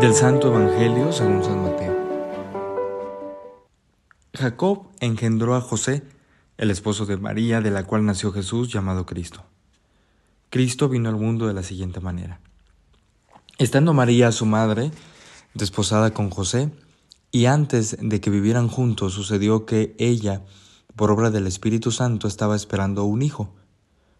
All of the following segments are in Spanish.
Del Santo Evangelio según San Mateo. Jacob engendró a José, el esposo de María, de la cual nació Jesús llamado Cristo. Cristo vino al mundo de la siguiente manera. Estando María, su madre, desposada con José, y antes de que vivieran juntos sucedió que ella, por obra del Espíritu Santo, estaba esperando un hijo.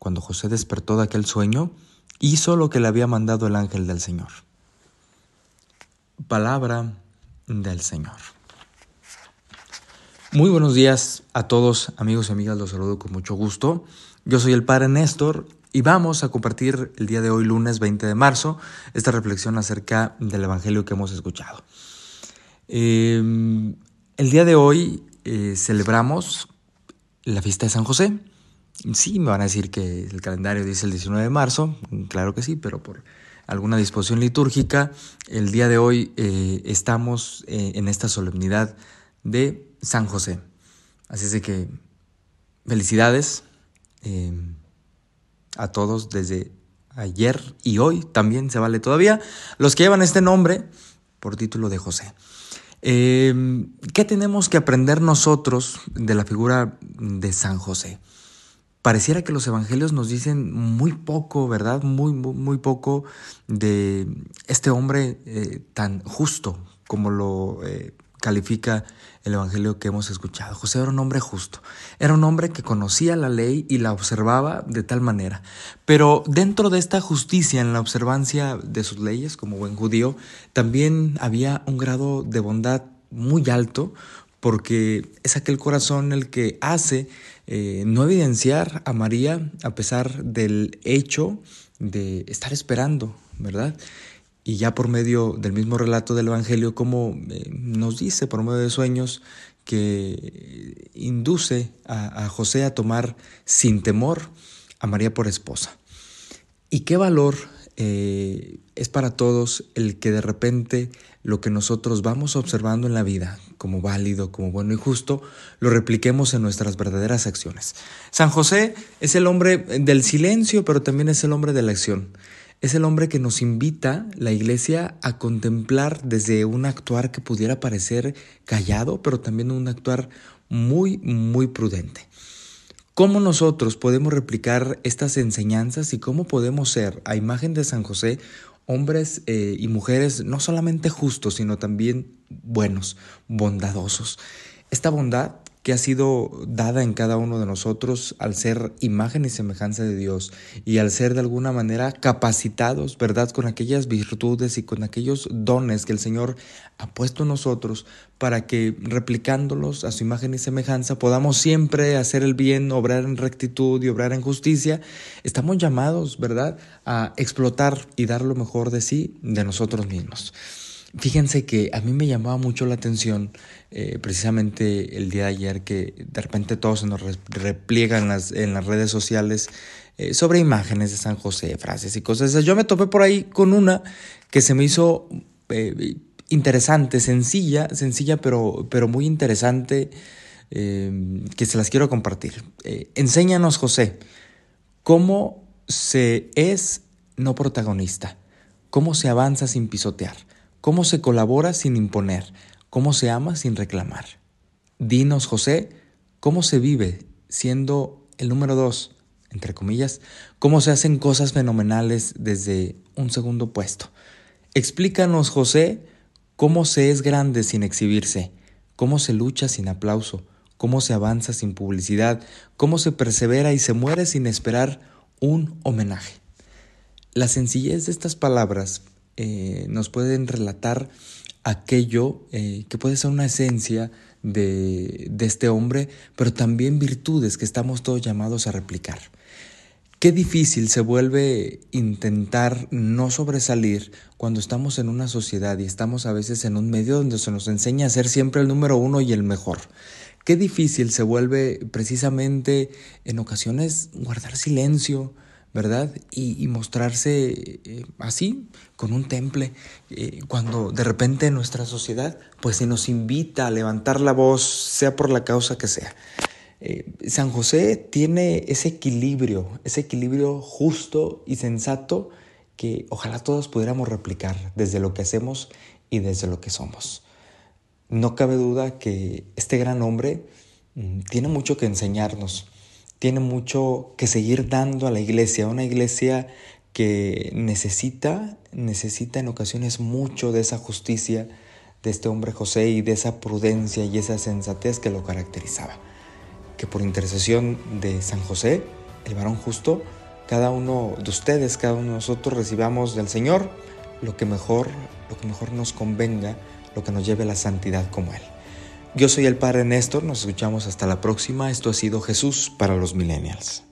Cuando José despertó de aquel sueño, hizo lo que le había mandado el ángel del Señor. Palabra del Señor. Muy buenos días a todos, amigos y amigas, los saludo con mucho gusto. Yo soy el Padre Néstor y vamos a compartir el día de hoy, lunes 20 de marzo, esta reflexión acerca del Evangelio que hemos escuchado. Em, el día de hoy eh, celebramos la fiesta de San José. Sí, me van a decir que el calendario dice el 19 de marzo, claro que sí, pero por alguna disposición litúrgica, el día de hoy eh, estamos eh, en esta solemnidad de San José. Así es que felicidades eh, a todos desde ayer y hoy, también se vale todavía, los que llevan este nombre por título de José. ¿Qué tenemos que aprender nosotros de la figura de San José? Pareciera que los evangelios nos dicen muy poco, ¿verdad? Muy, muy, poco de este hombre eh, tan justo como lo eh, califica el evangelio que hemos escuchado. José era un hombre justo, era un hombre que conocía la ley y la observaba de tal manera. Pero dentro de esta justicia en la observancia de sus leyes, como buen judío, también había un grado de bondad muy alto, porque es aquel corazón el que hace eh, no evidenciar a María a pesar del hecho de estar esperando, ¿verdad? Y ya por medio del mismo relato del Evangelio, como eh, nos dice por medio de sueños, que induce a, a José a tomar sin temor a María por esposa. ¿Y qué valor eh, es para todos el que de repente lo que nosotros vamos observando en la vida como válido, como bueno y justo, lo repliquemos en nuestras verdaderas acciones. San José es el hombre del silencio, pero también es el hombre de la acción. Es el hombre que nos invita la iglesia a contemplar desde un actuar que pudiera parecer callado, pero también un actuar muy, muy prudente. ¿Cómo nosotros podemos replicar estas enseñanzas y cómo podemos ser, a imagen de San José, hombres eh, y mujeres no solamente justos, sino también buenos, bondadosos? Esta bondad que ha sido dada en cada uno de nosotros al ser imagen y semejanza de Dios y al ser de alguna manera capacitados, ¿verdad?, con aquellas virtudes y con aquellos dones que el Señor ha puesto en nosotros para que replicándolos a su imagen y semejanza podamos siempre hacer el bien, obrar en rectitud y obrar en justicia, estamos llamados, ¿verdad?, a explotar y dar lo mejor de sí, de nosotros mismos. Fíjense que a mí me llamaba mucho la atención eh, precisamente el día de ayer que de repente todos se nos repliegan en las, redes sociales eh, sobre imágenes de San José, frases y cosas. Yo me topé por ahí con una que se me hizo eh, interesante, sencilla, sencilla pero, pero muy interesante, que se las quiero compartir. enséñanos, José, cómo se es no protagonista, cómo se avanza sin pisotear cómo se colabora sin imponer, cómo se ama sin reclamar. Dinos, José, cómo se vive siendo el número dos, entre comillas, cómo se hacen cosas fenomenales desde un segundo puesto. Explícanos, José, cómo se es grande sin exhibirse, cómo se lucha sin aplauso, cómo se avanza sin publicidad, cómo se persevera y se muere sin esperar un homenaje. La sencillez de estas palabras eh, nos pueden relatar aquello eh, que puede ser una esencia de, este hombre, pero también virtudes que estamos todos llamados a replicar. Qué difícil se vuelve intentar no sobresalir cuando estamos en una sociedad y estamos a veces en un medio donde se nos enseña a ser siempre el número uno y el mejor. Qué difícil se vuelve precisamente en ocasiones guardar silencio, ¿verdad? Y, mostrarse eh, así, con un temple, eh, cuando de repente nuestra sociedad pues se nos invita a levantar la voz, sea por la causa que sea. Eh, San José tiene ese equilibrio, ese equilibrio justo y sensato que ojalá todos pudiéramos replicar desde lo que hacemos y desde lo que somos. No cabe duda que este gran hombre mm, tiene mucho que enseñarnos, tiene mucho que seguir dando a la iglesia, una iglesia que necesita, necesita en ocasiones mucho de esa justicia de este hombre José y de esa prudencia y esa sensatez que lo caracterizaba que por intercesión de San José, el varón justo, cada uno de ustedes, cada uno de nosotros recibamos del Señor lo que mejor, lo que mejor nos convenga, lo que nos lleve a la santidad como Él. Yo soy el Padre Néstor, nos escuchamos hasta la próxima. Esto ha sido Jesús para los millennials.